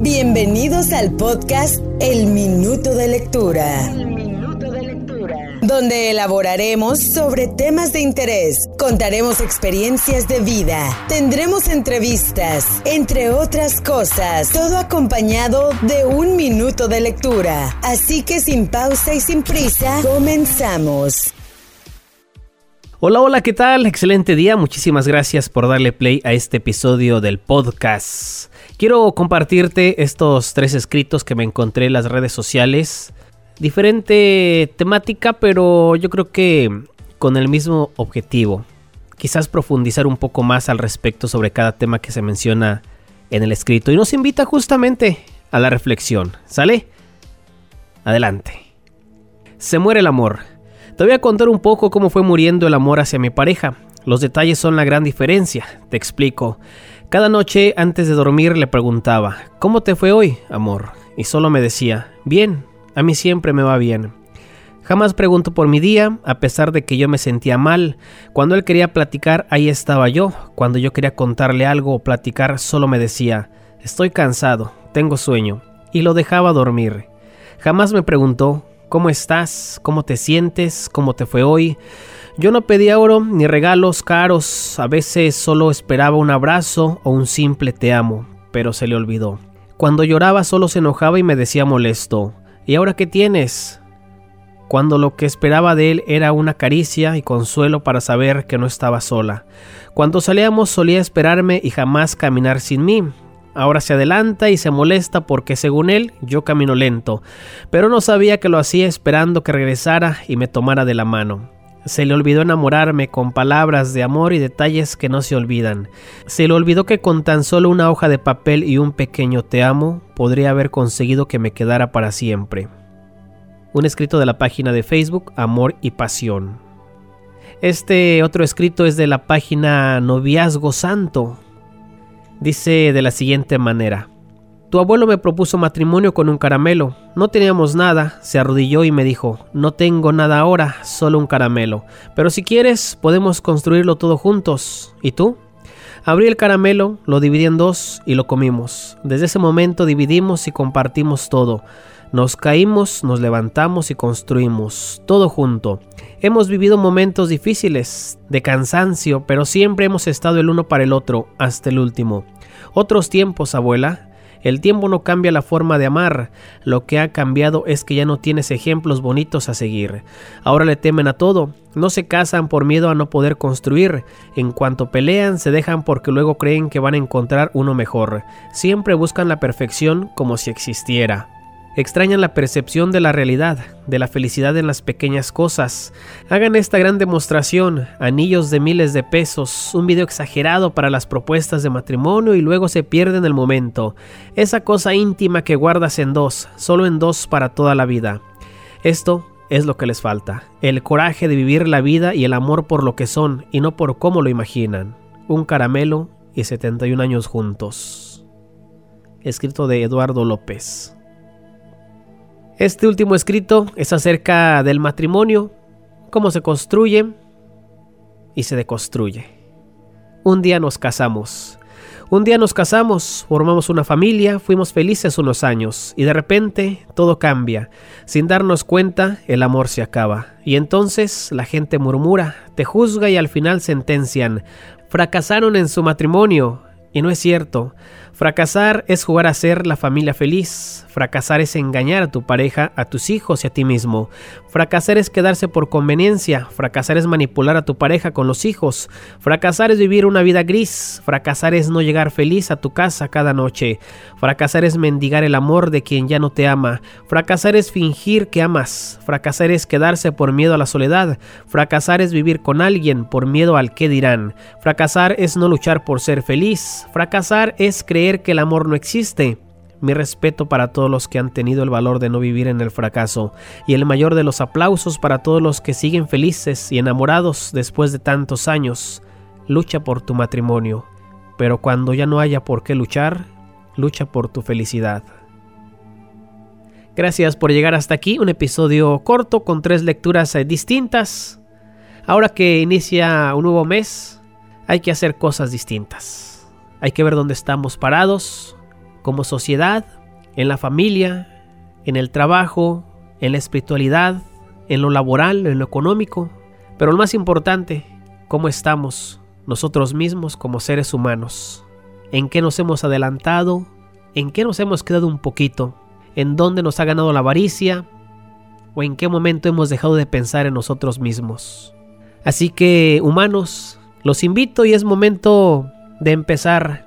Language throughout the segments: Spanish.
Bienvenidos al podcast El Minuto de Lectura. Donde elaboraremos sobre temas de interés, contaremos experiencias de vida, tendremos entrevistas, entre otras cosas, todo acompañado de un minuto de lectura. Así que sin pausa y sin prisa, comenzamos. Hola, hola, ¿qué tal? Excelente día. Muchísimas gracias por darle play a este episodio del podcast. Quiero compartirte estos tres escritos que me encontré en las redes sociales. Diferente temática, pero yo creo que con el mismo objetivo. Quizás profundizar un poco más al respecto sobre cada tema que se menciona en el escrito. Y nos invita justamente a la reflexión. ¿Sale? Adelante. Se muere el amor. Te voy a contar un poco cómo fue muriendo el amor hacia mi pareja. Los detalles son la gran diferencia, te explico. Cada noche antes de dormir le preguntaba, ¿cómo te fue hoy, amor? Y solo me decía, bien, a mí siempre me va bien. Jamás pregunto por mi día, a pesar de que yo me sentía mal. Cuando él quería platicar, ahí estaba yo. Cuando yo quería contarle algo o platicar, solo me decía, estoy cansado, tengo sueño. Y lo dejaba dormir. Jamás me preguntó, ¿Cómo estás? ¿Cómo te sientes? ¿Cómo te fue hoy? Yo no pedía oro ni regalos caros, a veces solo esperaba un abrazo o un simple te amo, pero se le olvidó. Cuando lloraba solo se enojaba y me decía molesto, ¿y ahora qué tienes? Cuando lo que esperaba de él era una caricia y consuelo para saber que no estaba sola. Cuando salíamos solía esperarme y jamás caminar sin mí, Ahora se adelanta y se molesta porque según él yo camino lento, pero no sabía que lo hacía esperando que regresara y me tomara de la mano. Se le olvidó enamorarme con palabras de amor y detalles que no se olvidan. Se le olvidó que con tan solo una hoja de papel y un pequeño te amo podría haber conseguido que me quedara para siempre. Un escrito de la página de Facebook Amor y Pasión. Este otro escrito es de la página Noviazgo Santo, Dice de la siguiente manera. Tu abuelo me propuso matrimonio con un caramelo. No teníamos nada. Se arrodilló y me dijo, no tengo nada ahora, solo un caramelo. Pero si quieres, podemos construirlo todo juntos. ¿Y tú? Abrí el caramelo, lo dividí en dos y lo comimos. Desde ese momento dividimos y compartimos todo. Nos caímos, nos levantamos y construimos, todo junto. Hemos vivido momentos difíciles, de cansancio, pero siempre hemos estado el uno para el otro, hasta el último. Otros tiempos, abuela. El tiempo no cambia la forma de amar, lo que ha cambiado es que ya no tienes ejemplos bonitos a seguir. Ahora le temen a todo, no se casan por miedo a no poder construir, en cuanto pelean se dejan porque luego creen que van a encontrar uno mejor, siempre buscan la perfección como si existiera. Extrañan la percepción de la realidad, de la felicidad en las pequeñas cosas. Hagan esta gran demostración, anillos de miles de pesos, un video exagerado para las propuestas de matrimonio y luego se pierden el momento. Esa cosa íntima que guardas en dos, solo en dos para toda la vida. Esto es lo que les falta, el coraje de vivir la vida y el amor por lo que son y no por cómo lo imaginan. Un caramelo y 71 años juntos. Escrito de Eduardo López. Este último escrito es acerca del matrimonio, cómo se construye y se deconstruye. Un día nos casamos. Un día nos casamos, formamos una familia, fuimos felices unos años y de repente todo cambia. Sin darnos cuenta, el amor se acaba. Y entonces la gente murmura, te juzga y al final sentencian. Fracasaron en su matrimonio. Y no es cierto. Fracasar es jugar a ser la familia feliz. Fracasar es engañar a tu pareja, a tus hijos y a ti mismo. Fracasar es quedarse por conveniencia. Fracasar es manipular a tu pareja con los hijos. Fracasar es vivir una vida gris. Fracasar es no llegar feliz a tu casa cada noche. Fracasar es mendigar el amor de quien ya no te ama. Fracasar es fingir que amas. Fracasar es quedarse por miedo a la soledad. Fracasar es vivir con alguien por miedo al que dirán. Fracasar es no luchar por ser feliz. Fracasar es creer que el amor no existe. Mi respeto para todos los que han tenido el valor de no vivir en el fracaso y el mayor de los aplausos para todos los que siguen felices y enamorados después de tantos años. Lucha por tu matrimonio, pero cuando ya no haya por qué luchar, lucha por tu felicidad. Gracias por llegar hasta aquí, un episodio corto con tres lecturas eh, distintas. Ahora que inicia un nuevo mes, hay que hacer cosas distintas. Hay que ver dónde estamos parados como sociedad, en la familia, en el trabajo, en la espiritualidad, en lo laboral, en lo económico, pero lo más importante, cómo estamos nosotros mismos como seres humanos, en qué nos hemos adelantado, en qué nos hemos quedado un poquito, en dónde nos ha ganado la avaricia o en qué momento hemos dejado de pensar en nosotros mismos. Así que, humanos, los invito y es momento de empezar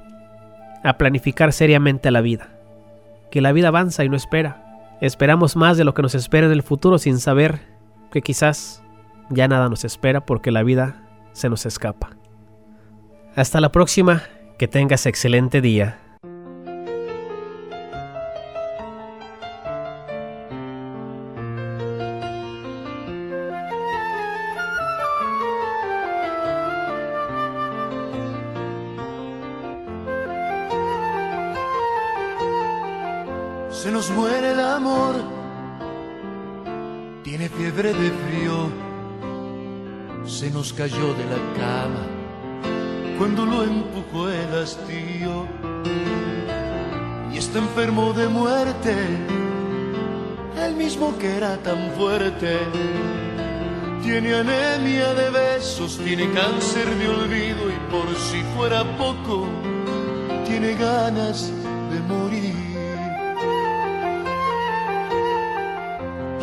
a planificar seriamente la vida. Que la vida avanza y no espera. Esperamos más de lo que nos espera en el futuro sin saber que quizás ya nada nos espera porque la vida se nos escapa. Hasta la próxima, que tengas excelente día. Se nos muere el amor, tiene fiebre de frío, se nos cayó de la cama cuando lo empujó el hastío y está enfermo de muerte, el mismo que era tan fuerte. Tiene anemia de besos, tiene cáncer de olvido y por si fuera poco, tiene ganas de morir.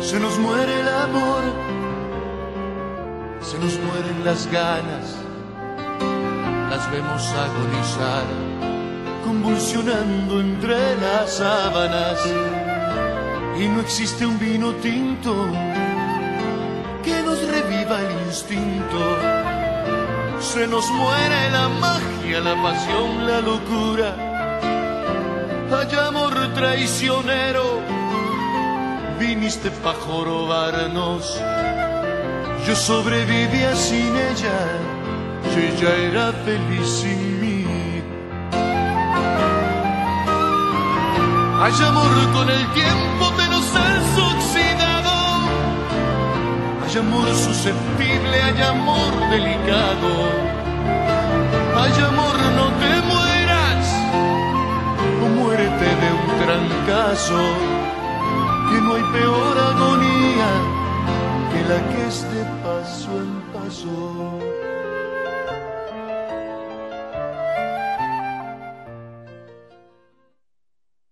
Se nos muere el amor, se nos mueren las ganas, las vemos agonizar, convulsionando entre las sábanas. Y no existe un vino tinto que nos reviva el instinto. Se nos muere la magia, la pasión, la locura. Hay amor traicionero viniste pa' jorobarnos. Yo sobrevivía sin ella, y ella era feliz sin mí. Hay amor con el tiempo menos oxidado. Hay amor susceptible, hay amor delicado. Hay amor, no te mueras, o muérete de un trancazo que no hay peor agonía que la que es de paso en paso.